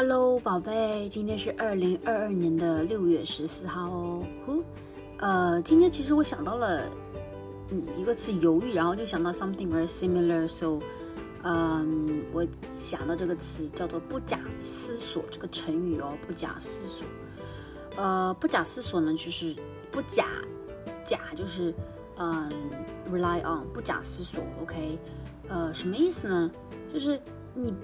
Hello，宝贝，今天是二零二二年的六月十四号哦。呼，呃，今天其实我想到了，嗯，一个词犹豫，然后就想到 something very similar，so，嗯，我想到这个词叫做不假思索，这个成语哦，不假思索。呃，不假思索呢，就是不假，假就是嗯，rely on，不假思索，OK，呃，什么意思呢？就是你。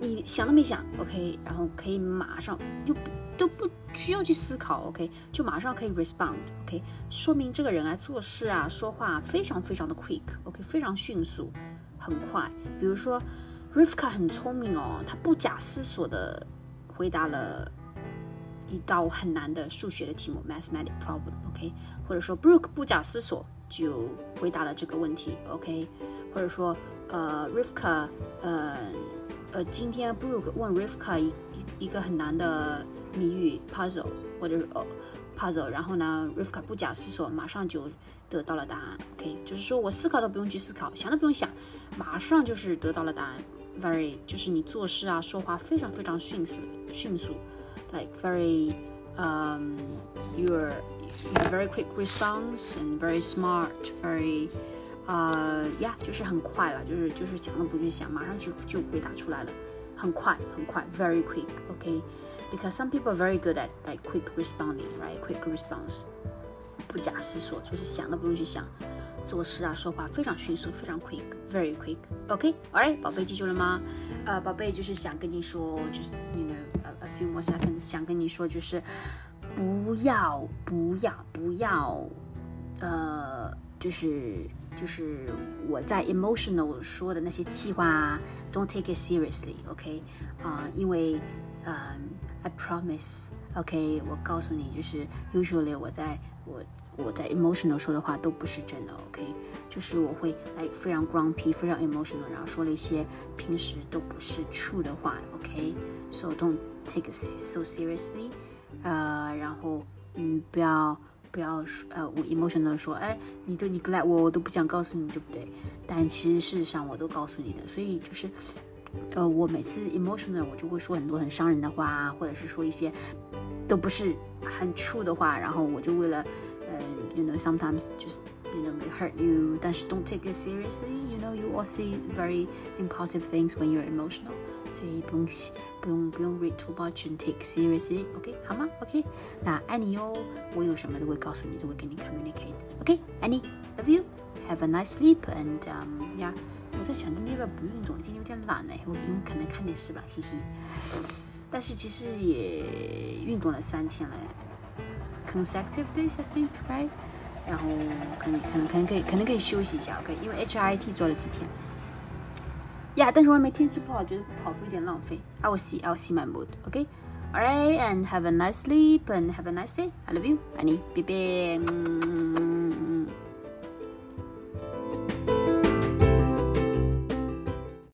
你想都没想，OK，然后可以马上就都不需要去思考，OK，就马上可以 respond，OK，说明这个人啊做事啊说话非常非常的 quick，OK，非常迅速，很快。比如说 Rivka 很聪明哦，他不假思索的回答了一道很难的数学的题目 mathematic problem，OK，或者说 Brooke 不假思索就回答了这个问题，OK，或者说呃 Rivka 呃。呃，今天 Brooke 问 Rivka 一一个很难的谜语 puzzle 或者是呃 puzzle，然后呢，Rivka 不假思索，马上就得到了答案。OK，就是说我思考都不用去思考，想都不用想，马上就是得到了答案。Very 就是你做事啊，说话非常非常迅速，迅速，like very um you're very quick response and very smart, very 呃呀，就是很快了，就是就是想都不去想，马上就就回答出来了，很快很快，very quick，OK，because some people are very good at like quick responding，right？quick response，不假思索，就是想都不用去想，做事啊说话非常迅速，非常 quick，very quick，OK，All right，宝贝记住了吗？呃，宝贝就是想跟你说，就是你 know a a few more seconds，想跟你说就是不要不要不要，呃，就是。就是我在 emotional 说的那些气话啊，don't take it seriously，OK，啊，因为，嗯，I promise，OK，我告诉你，就是 usually 我在我我在 emotional 说的话都不是真的，OK，就是我会来非常 grumpy，非常 emotional，然后说了一些平时都不是 true 的话，OK，so don't take so seriously，呃，然后嗯，不要。不要说呃，我 emotional 说，哎，你都你 glad 我我都不想告诉你，对不对？但其实事实上我都告诉你的，所以就是，呃，我每次 emotional 我就会说很多很伤人的话，或者是说一些都不是很 true 的话，然后我就为了，呃，you know sometimes just you know may hurt you，但是 don't take it seriously，you know you all see very impulsive things when you're emotional。所以不用不用不用 read too much and take seriously，OK，好吗？OK，那爱你哟，我有什么都会告诉你，都会跟你 communicate。OK，爱你，love you，have a nice sleep and um yeah，我在想今天要不要不运动，今天有点懒哎，我因为可能看电视吧，嘿嘿。但是其实也运动了三天了，consecutive days I think right，然后可能可能可能可以可能可以休息一下，OK，因为 HIT 做了几天。呀，但是外面天气不好，觉得跑步有点浪费。I will see, I will see my mood. Okay, alright, and have a nice sleep and have a nice day. I love you, Annie. 拜拜。